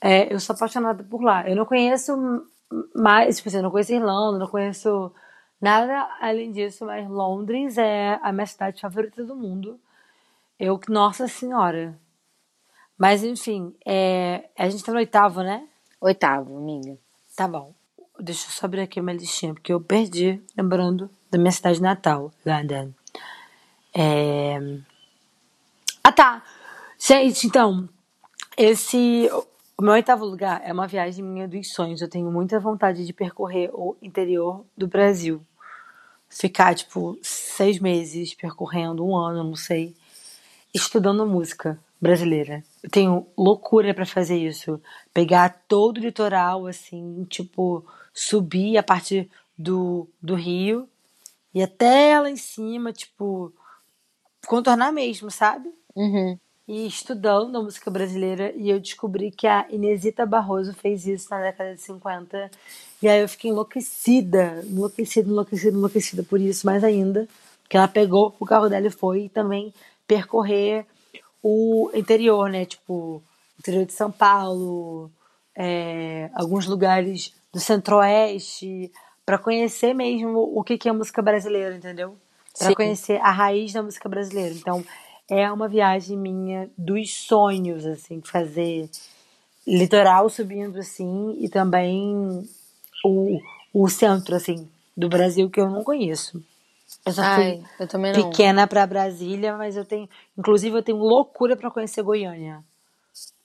É, eu sou apaixonada por lá. Eu não conheço mais, tipo assim, eu não conheço Irlanda, não conheço nada além disso, mas Londres é a minha cidade favorita do mundo. Eu, nossa senhora. Mas enfim, é, a gente tá no oitavo, né?
Oitavo, amiga.
Tá bom. Deixa eu só abrir aqui uma listinha, porque eu perdi, lembrando da minha cidade natal, London. É... Ah, tá. Gente, então, esse. O meu oitavo lugar é uma viagem minha dos sonhos. Eu tenho muita vontade de percorrer o interior do Brasil. Ficar, tipo, seis meses percorrendo, um ano, não sei, estudando música brasileira. Eu tenho loucura pra fazer isso. Pegar todo o litoral, assim, tipo, subir a parte do, do rio e até lá em cima, tipo, contornar mesmo, sabe?
Uhum.
E estudando a música brasileira, e eu descobri que a Inesita Barroso fez isso na década de 50. E aí eu fiquei enlouquecida, enlouquecida, enlouquecida, enlouquecida por isso, mais ainda. Que ela pegou o carro dela e foi também percorrer o interior, né? Tipo, interior de São Paulo, é, alguns lugares do centro-oeste, para conhecer mesmo o que que é música brasileira, entendeu? Para conhecer a raiz da música brasileira. Então, é uma viagem minha dos sonhos, assim, fazer litoral subindo assim e também o, o centro assim do Brasil que eu não conheço. Eu só
Ai,
fui
eu
pequena para Brasília, mas eu tenho, inclusive eu tenho loucura para conhecer Goiânia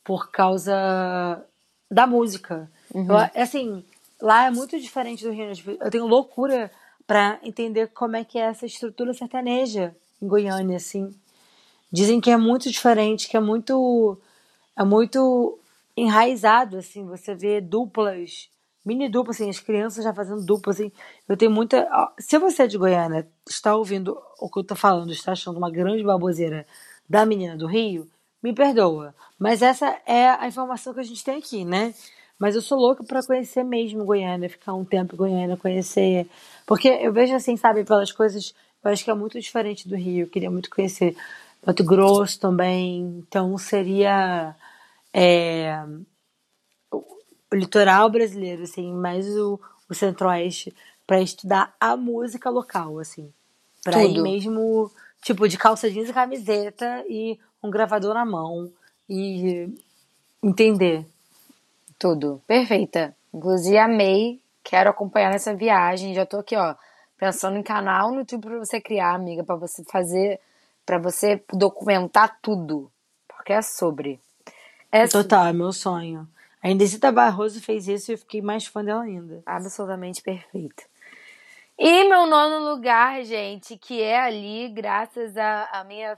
por causa da música. Eu, assim, lá é muito diferente do Rio. Eu tenho loucura para entender como é que é essa estrutura sertaneja em Goiânia, assim. Dizem que é muito diferente, que é muito é muito enraizado, assim, você vê duplas, mini duplas, assim, as crianças já fazendo duplas, assim. Eu tenho muita. Se você é de Goiânia, está ouvindo o que eu tô falando, está achando uma grande baboseira da menina do Rio, me perdoa. Mas essa é a informação que a gente tem aqui, né? Mas eu sou louca pra conhecer mesmo Goiânia, ficar um tempo em Goiânia, conhecer. Porque eu vejo assim, sabe, pelas coisas, eu acho que é muito diferente do Rio. Eu queria muito conhecer Mato Grosso também. Então seria. é, o litoral brasileiro, assim, mais o, o centro-oeste, para estudar a música local, assim. Pra ir mesmo, tipo, de calça jeans e camiseta e um gravador na mão e entender.
Tudo. Perfeita. Inclusive, amei. Quero acompanhar nessa viagem. Já tô aqui, ó, pensando em canal no YouTube pra você criar, amiga, pra você fazer, pra você documentar tudo. Porque é sobre. É
Total, é meu sonho. A Indecita Barroso fez isso e eu fiquei mais fã dela ainda.
absolutamente perfeita. E meu nono lugar, gente, que é ali, graças à minha,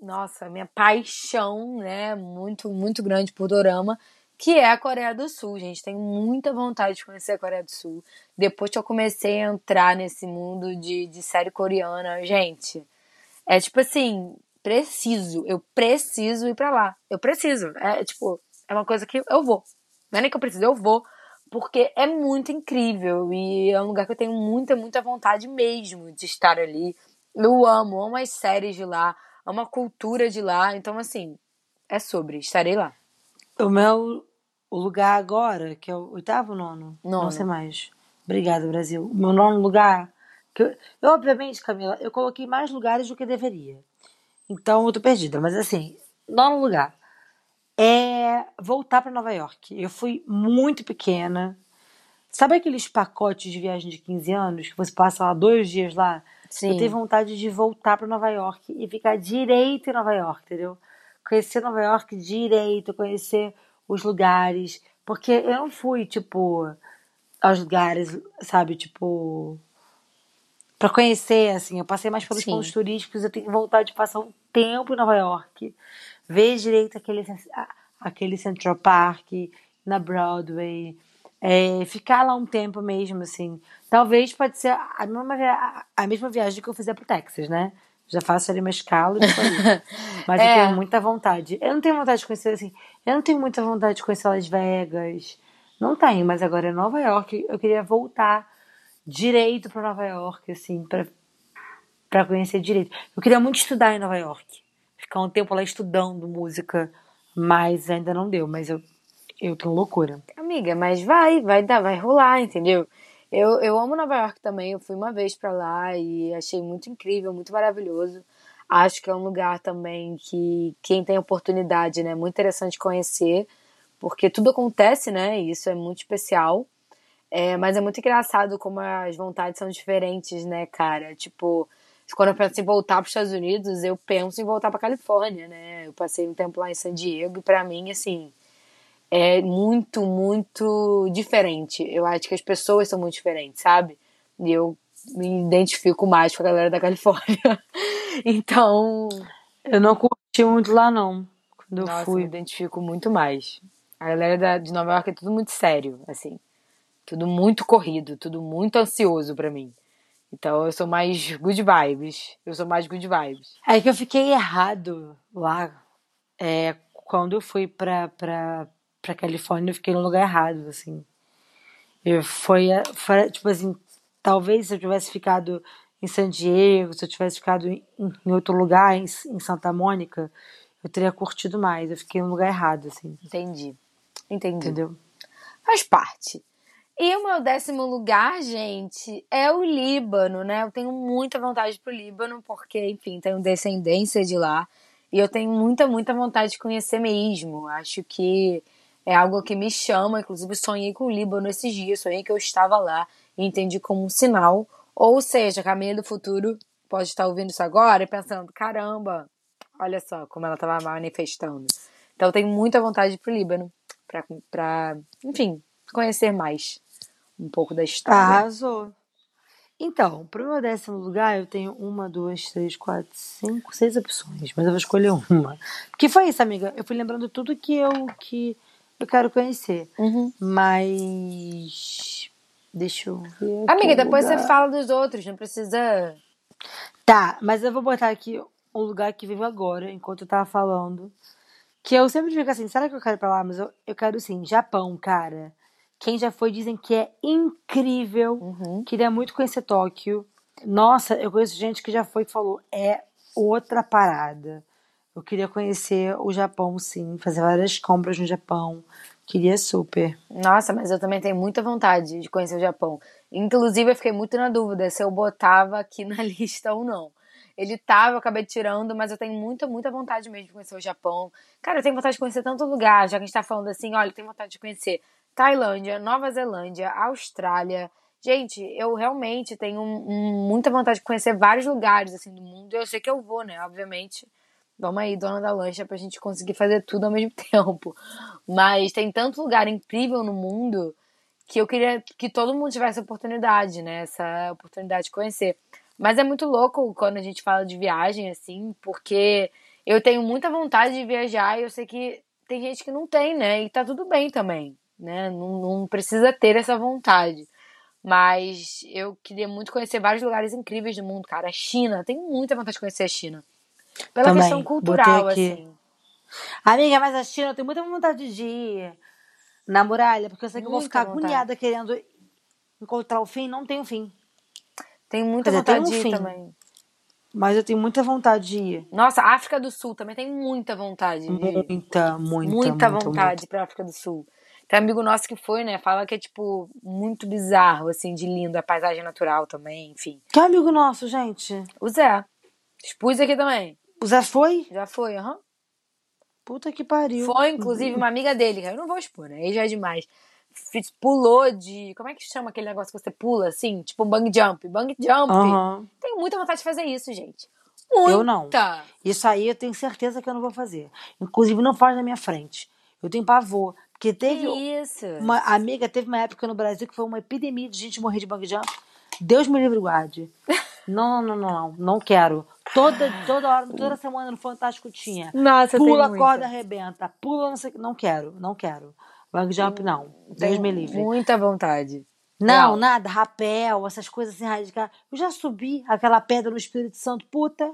nossa, a minha paixão, né, muito, muito grande por Dorama, que é a Coreia do Sul, gente. Tenho muita vontade de conhecer a Coreia do Sul. Depois que eu comecei a entrar nesse mundo de, de série coreana, gente, é tipo assim, preciso, eu preciso ir pra lá. Eu preciso. É tipo, é uma coisa que eu vou. Não é nem que eu preciso, eu vou. Porque é muito incrível e é um lugar que eu tenho muita, muita vontade mesmo de estar ali. Eu amo, amo as séries de lá, amo a cultura de lá. Então, assim, é sobre, estarei lá.
O meu o lugar agora, que é o oitavo nono?
Nono.
Não sei mais. Obrigada, Brasil. O meu nono lugar. Que eu, eu, obviamente, Camila, eu coloquei mais lugares do que deveria. Então eu tô perdida. Mas assim, nono lugar é voltar para Nova York. Eu fui muito pequena. Sabe aqueles pacotes de viagem de 15 anos que você passa lá dois dias lá?
Sim.
Eu tenho vontade de voltar para Nova York e ficar direito em Nova York, entendeu? Conhecer Nova York direito, conhecer os lugares. Porque eu não fui, tipo, aos lugares, sabe, tipo. Pra conhecer, assim. Eu passei mais pelos
Sim.
pontos turísticos. Eu tenho vontade de passar um tempo em Nova York, ver direito aquele, aquele Central Park, na Broadway. É, ficar lá um tempo mesmo, assim. Talvez pode ser a mesma, a mesma viagem que eu fizer pro Texas, né? Já faço ali uma escala e depois. Mas
É.
eu tenho muita vontade. Eu não tenho vontade de conhecer, assim. Eu não tenho muita vontade de conhecer Las Vegas. Não tenho, mas agora é Nova York. Eu queria voltar direito pra Nova York, assim, pra, pra conhecer direito. Eu queria muito estudar em Nova York. Ficar um tempo lá estudando música. Mas ainda não deu. Mas eu, eu tenho loucura.
Amiga, mas vai, vai dar, vai rolar, entendeu? Eu, eu amo Nova York também, eu fui uma vez pra lá e achei muito incrível, muito maravilhoso. Acho que é um lugar também que quem tem oportunidade, né, é muito interessante conhecer, porque tudo acontece, né, e isso é muito especial. É, mas é muito engraçado como as vontades são diferentes, né, cara? Tipo, quando eu penso em voltar para os Estados Unidos, eu penso em voltar para Califórnia, né? Eu passei um tempo lá em San Diego e para mim, assim, é muito, muito diferente. Eu acho que as pessoas são muito diferentes, sabe? E eu me identifico mais com a galera da Califórnia. então,
Eu não curti muito lá, não. Quando eu
nossa,
fui.
me identifico muito mais. A galera da, de Nova York é tudo muito sério, assim. Tudo muito corrido, tudo muito ansioso pra mim. Então eu sou mais good vibes. Eu sou mais good vibes.
É que eu fiquei errado lá. É, quando eu fui pra, pra, pra Califórnia, eu fiquei no lugar errado, assim. Eu foi, foi, tipo assim, talvez se eu tivesse ficado em San Diego, se eu tivesse ficado em, em outro lugar, em, em Santa Mônica, eu teria curtido mais. Eu fiquei no lugar errado, assim,
Entendi. Entendi.
entendeu?
Faz parte. E o meu décimo lugar, gente, é o Líbano, né? Eu tenho muita vontade pro Líbano, porque, enfim, tenho descendência de lá. E eu tenho muita, muita vontade de conhecer mesmo. Acho que É algo que me chama, inclusive sonhei com o Líbano esses dias, sonhei que eu estava lá e entendi como um sinal. Ou seja, a Caminha do Futuro pode estar ouvindo isso agora e pensando, caramba, olha só como ela estava manifestando. Então eu tenho muita vontade de ir pro Líbano pra, enfim, conhecer mais um pouco da história.
Arrasou. Então, pro meu décimo lugar, eu tenho uma, duas, três, quatro, cinco, seis opções, mas eu vou escolher uma. Porque foi isso, amiga. Eu fui lembrando tudo que eu que eu quero conhecer.
Uhum.
Mas. Deixa eu ver.
Amiga, depois você
lugar.
fala dos outros, não precisa.
Tá, mas eu vou botar aqui um lugar que vivo agora, enquanto eu tava falando. Que eu sempre fico assim, será que eu quero ir pra lá? Mas eu, eu quero sim, Japão, cara. Quem já foi dizem que é incrível.
Uhum.
Queria muito conhecer Tóquio. Nossa, eu conheço gente que já foi e falou, é outra parada. Eu queria conhecer o Japão, sim, fazer várias compras no Japão. Queria super.
Nossa, mas eu também tenho muita vontade de conhecer o Japão. Inclusive, eu fiquei muito na dúvida se eu botava aqui na lista ou não. Ele tava, eu acabei tirando, mas eu tenho muita, muita vontade mesmo de conhecer o Japão. Cara, eu tenho vontade de conhecer tanto lugar, já que a gente tá falando assim, olha, eu tenho vontade de conhecer Tailândia, Nova Zelândia, Austrália. Gente, eu realmente tenho um- um- muita vontade de conhecer vários lugares assim do mundo. Eu sei que eu vou, né? Obviamente. Vamos aí, dona da lancha, pra gente conseguir fazer tudo ao mesmo tempo. Mas tem tanto lugar incrível no mundo que eu queria que todo mundo tivesse oportunidade, né? Essa oportunidade de conhecer. Mas é muito louco quando a gente fala de viagem, assim, porque eu tenho muita vontade de viajar e eu sei que tem gente que não tem, né? E tá tudo bem também, né? Não, não precisa ter essa vontade. Mas eu queria muito conhecer vários lugares incríveis do mundo, cara. A China, tenho muita vontade de conhecer a China. Pela
Também,
questão cultural, assim.
Amiga, mas a China, eu tenho muita vontade de ir na muralha, porque eu sei que eu vou
Muita
ficar
vontade.
agoniada querendo encontrar o fim. Não tem o fim.
Tenho muita
dizer, tem
vontade
um
de ir
fim.
também.
Mas eu tenho muita vontade de ir.
Nossa, África do Sul também tem muita vontade de ir.
Muita, muita,
muita
muita,
vontade pra África do Sul. Tem um amigo nosso que foi, né? Fala que é, tipo, muito bizarro, assim, de lindo. A paisagem natural também, enfim.
Que amigo nosso, gente.
O Zé. Expus aqui também.
Zé foi?
Já foi, aham.
Puta que pariu.
Foi, inclusive, uma amiga dele. que Eu não vou expor, né? Aí já é demais. Pulou de. Como é que chama aquele negócio que você pula, assim? Tipo um bang jump. Bang jump.
Aham.
Tenho muita vontade de fazer isso, gente. Muita.
Eu não. Isso aí eu tenho certeza que eu não vou fazer. Inclusive, não faz na minha frente. Eu tenho pavor. Porque
Que
teve
isso?
uma amiga, teve uma época no Brasil que foi uma epidemia de gente morrer de bang jump. Deus me livre guarde. Não, não, não, não. Não quero. Toda, toda hora, toda semana no Fantástico tinha.
Nossa,
Pula, corda, arrebenta. Pula, não sei o que. Não quero, não quero. Bang jump, não. Deus me livre.
Muita vontade.
Não,
Real.
nada, rapel, essas coisas assim radicais. Eu já subi aquela pedra no Espírito Santo, puta,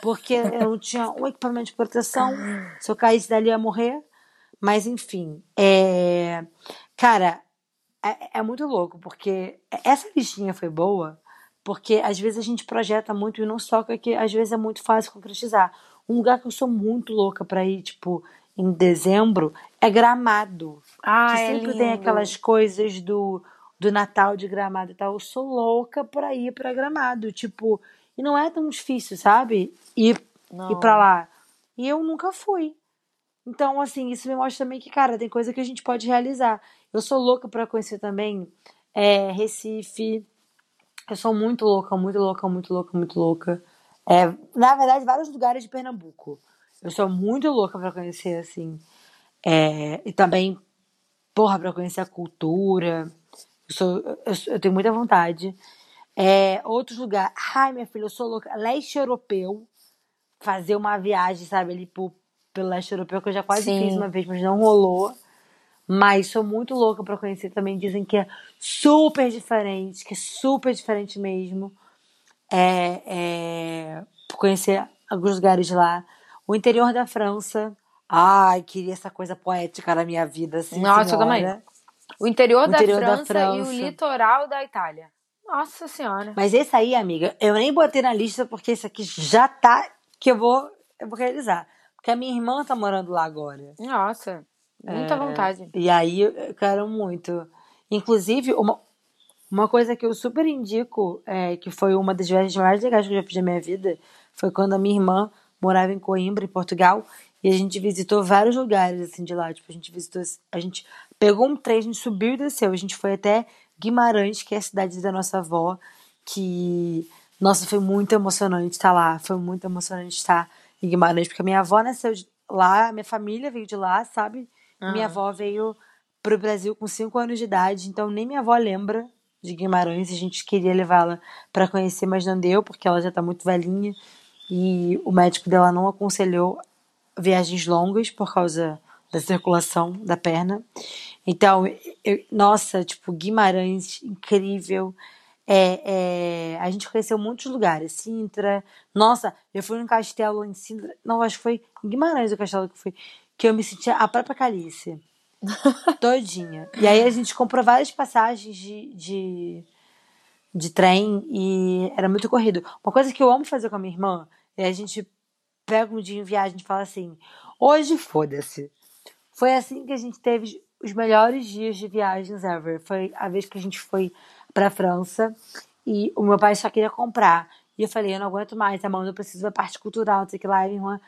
porque eu não tinha um equipamento de proteção. Se eu caísse dali, eu ia morrer. Mas, enfim, é... cara, é, é muito louco, porque essa listinha foi boa, porque às vezes a gente projeta muito e não soca que às vezes é muito fácil concretizar. Um lugar que eu sou muito louca pra ir, tipo, em dezembro, é Gramado
Ah,
que
é
sempre
lindo.
tem aquelas coisas do, do Natal de Gramado e tal. Eu sou louca pra ir pra Gramado. Tipo, e não é tão difícil, sabe? Ir,
Não.
ir pra lá. E eu nunca fui. Então, assim, isso me mostra também que, cara, tem coisa que a gente pode realizar. Eu sou louca pra conhecer também é, Recife. Eu sou muito louca, muito louca, muito louca, muito louca. É, na verdade, vários lugares de Pernambuco. Eu sou muito louca pra conhecer, assim. É, e também, porra, pra conhecer a cultura. Eu, sou, eu, eu tenho muita vontade. É, outros lugares. Ai, minha filha, eu sou louca. Leste europeu. Fazer uma viagem, sabe, ali pro, pelo leste europeu, que eu já quase
Sim.
fiz uma vez, mas não rolou. Mas sou muito louca pra conhecer também. Dizem que é super diferente, que é super diferente mesmo. É, é, conhecer alguns lugares lá. O interior da França. Ai, queria essa coisa poética na minha vida, assim,
Nossa, eu também.
senhora.
O interior,
O
da,
interior da
França e o
França.
litoral da Itália. Nossa senhora.
Mas esse aí, amiga, eu nem botei na lista porque esse aqui já tá que eu vou, eu vou realizar. Porque a minha irmã tá morando lá agora.
Nossa, muita
É,
vontade.
E aí eu quero muito. Inclusive, uma, uma coisa que eu super indico, é, que foi uma das viagens mais legais que eu já fiz na minha vida, foi quando a minha irmã morava em Coimbra, em Portugal, e a gente visitou vários lugares assim de lá. Tipo, a gente visitou, a gente pegou um trem, a gente subiu e desceu. A gente foi até Guimarães, que é a cidade da nossa avó, que nossa, foi muito emocionante estar lá. Foi muito emocionante estar em Guimarães, porque a minha avó nasceu lá, minha família veio de lá, sabe? Minha avó veio pro Brasil com 5 anos de idade, então nem minha avó lembra de Guimarães. A gente queria levá-la para conhecer, mas não deu, porque ela já tá muito velhinha e o médico dela não aconselhou viagens longas por causa da circulação da perna. Então, eu- nossa, tipo, Guimarães, incrível. É, é, a gente conheceu muitos lugares, Sintra. Nossa, eu fui num castelo em Sintra. Não, acho que foi em Guimarães o castelo que eu fui. Que eu me sentia a própria Calice. Todinha. E aí a gente comprou várias passagens de, de, de trem e era muito corrido. Uma coisa que eu amo fazer com a minha irmã é a gente pega um dia em viagem e fala assim: hoje foda-se. Foi assim que a gente teve os melhores dias de viagens ever. Foi a vez que a gente foi pra França e o meu pai só queria comprar. E eu falei: eu não aguento mais, Amanda, eu preciso da parte cultural, não sei que lá. Minha irmã,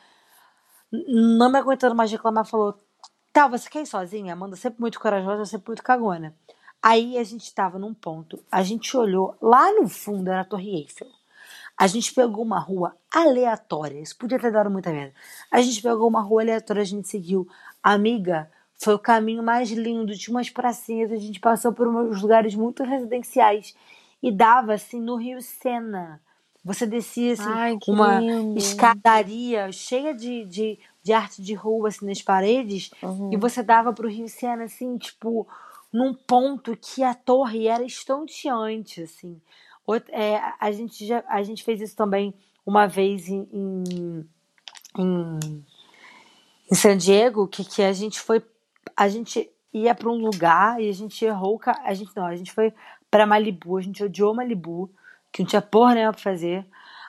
não me aguentando mais reclamar, falou: Tá, você quer ir sozinha? Amanda sempre muito corajosa, sempre muito cagona. Aí a gente tava num ponto, a gente olhou, lá no fundo era a Torre Eiffel. A gente pegou uma rua aleatória, isso podia ter dado muita merda. A gente pegou uma rua aleatória, a gente seguiu. Amiga, foi o caminho mais lindo, tinha umas pracinhas, a gente passou por uns lugares muito residenciais e dava assim no Rio Sena. Você descia assim,
Ai,
uma
lindo.
escadaria cheia de, de, de arte de rua assim, nas paredes e você dava pro Rio Sena assim, tipo, num ponto que a torre era estonteante, assim. É, a, gente já, a gente fez isso também uma vez em, em, em, em San Diego, que, que a gente foi. A gente ia para um lugar e a gente errou. o A gente não, a gente foi para Malibu, a gente odiou Malibu, que não tinha porra nenhuma pra fazer.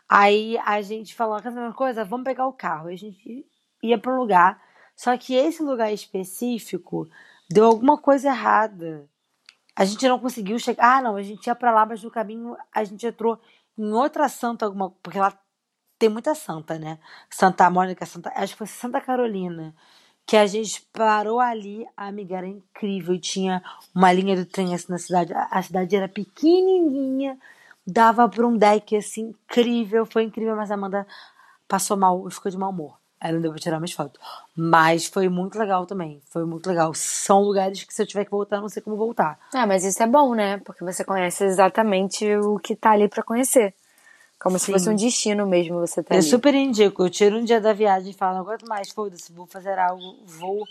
Aí a gente falou, quer saber uma coisa? Vamos pegar o carro. Aí a gente ia para um lugar. Só que esse lugar específico deu alguma coisa errada. A gente não conseguiu chegar. Ah, não, a gente ia pra lá, mas no caminho a gente entrou em outra santa, alguma. Porque lá tem muita santa, né? Santa Mônica, Santa. Acho que foi Santa Carolina. Que a gente parou ali, a amiga era incrível. E tinha uma linha do trem assim na cidade. A cidade era pequenininha, dava pra um deck assim, incrível. Foi incrível, mas a Amanda passou mal e ficou de mau humor. Aí não deu pra tirar mais foto. Mas foi muito legal também. Foi muito legal. São lugares que se eu tiver que voltar, não sei como voltar.
Ah, mas isso é bom, né? Porque você conhece exatamente o que tá ali pra conhecer. Como se
Sim.
fosse um destino mesmo você tá
Eu
ali.
super indico. Eu tiro um dia da viagem e falo, não aguento mais, foda-se, vou fazer algo, vou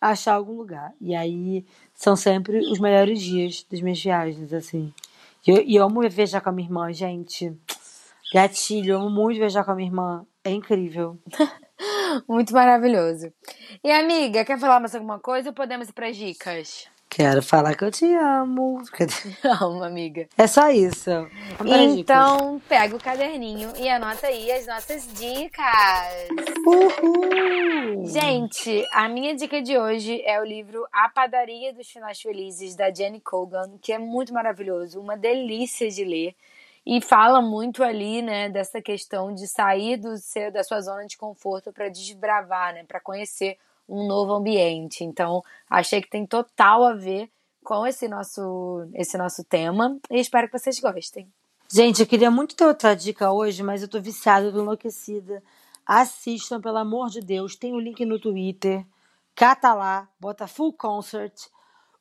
achar algum lugar. E aí são sempre os melhores dias das minhas viagens, assim. E eu, amo viajar com a minha irmã, gente. Gatilho, amo muito viajar com a minha irmã. É incrível.
Muito maravilhoso. E amiga, quer falar mais alguma coisa ou podemos ir pras dicas?
Quero falar que eu te amo.
Amo, amiga.
É só isso. Dicas.
Então, pega o caderninho e anota aí as nossas dicas.
Uhul!
Gente, a minha dica de hoje é o livro A Padaria dos Finais Felizes, da Jenny Colgan, que é muito maravilhoso, uma delícia de ler. E fala muito ali, né, dessa questão de sair do seu, da sua zona de conforto para desbravar, né, para conhecer um novo ambiente. Então, achei que tem total a ver com esse nosso, esse nosso tema e espero que vocês gostem.
Gente, eu queria muito ter outra dica hoje, mas eu tô viciada, tô enlouquecida. Assistam, pelo amor de Deus. Tem o link no Twitter. Cata lá, bota full concert.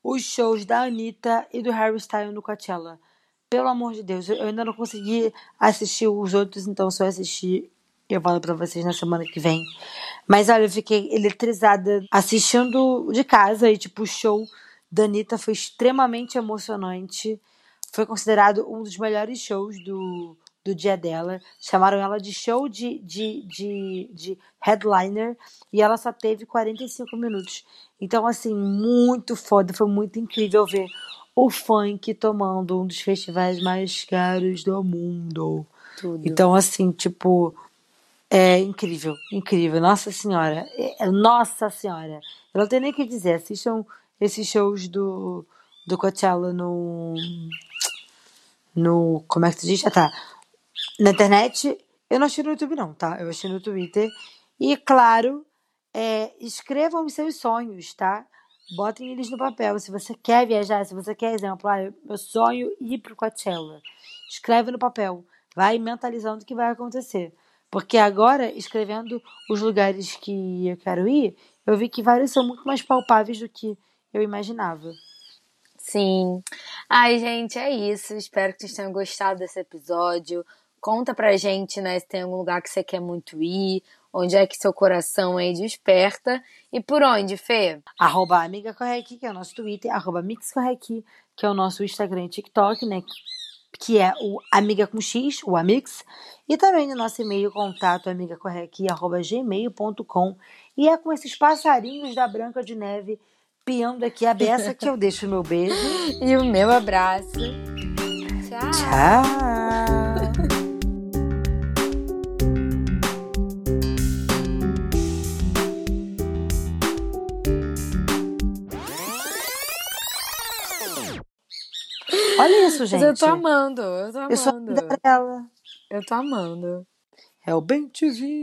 Os shows da Anitta e do Harry Styles no Coachella. Pelo amor de Deus, eu ainda não consegui assistir os outros, então se eu assistir, eu falo pra vocês na semana que vem. Mas olha, eu fiquei eletrizada assistindo de casa e, tipo, o show da Anitta foi extremamente emocionante. Foi considerado um dos melhores shows do, do dia dela. Chamaram ela de show de, de, de, de headliner e ela só teve 45 minutos. Então, assim, muito foda. Foi muito incrível ver o funk tomando um dos festivais mais caros do mundo.
Tudo.
Então, assim, tipo, é incrível, incrível. Nossa Senhora, é- Nossa Senhora. Eu não tenho nem o que dizer. Assistam esses shows do, do Coachella no. No. Como é que se diz? Ah, tá. Na internet Eu não achei no YouTube, não, tá? Eu achei no Twitter. E, claro, é, escrevam os seus sonhos, tá? Botem eles no papel. Se você quer viajar, se você quer exemplo, ah, meu sonho é ir pro Coachella. Escreve no papel. Vai mentalizando o que vai acontecer. Porque agora, escrevendo os lugares que eu quero ir, eu vi que vários são muito mais palpáveis do que eu imaginava.
Sim. Ai, gente, é isso. Espero que vocês tenham gostado desse episódio. Conta pra gente, né, se tem algum lugar que você quer muito ir, onde é que seu coração aí desperta. E por onde, Fê?
Arroba Amiga Correqui, que é o nosso Twitter, arroba Mix Correqui, que é o nosso Instagram e TikTok, né? Que é o Amiga com X, o Amix, e também no nosso e-mail, contato amigacorrequi.gmail.com. E é com esses passarinhos da Branca de Neve piando aqui a beça que eu deixo o meu beijo.
E o meu abraço. Tchau.
Tchau! Olha isso, gente.
Mas eu tô amando, eu tô
Eu sou a
amando.
Cinderela.
Eu tô amando.
É o Bem TV.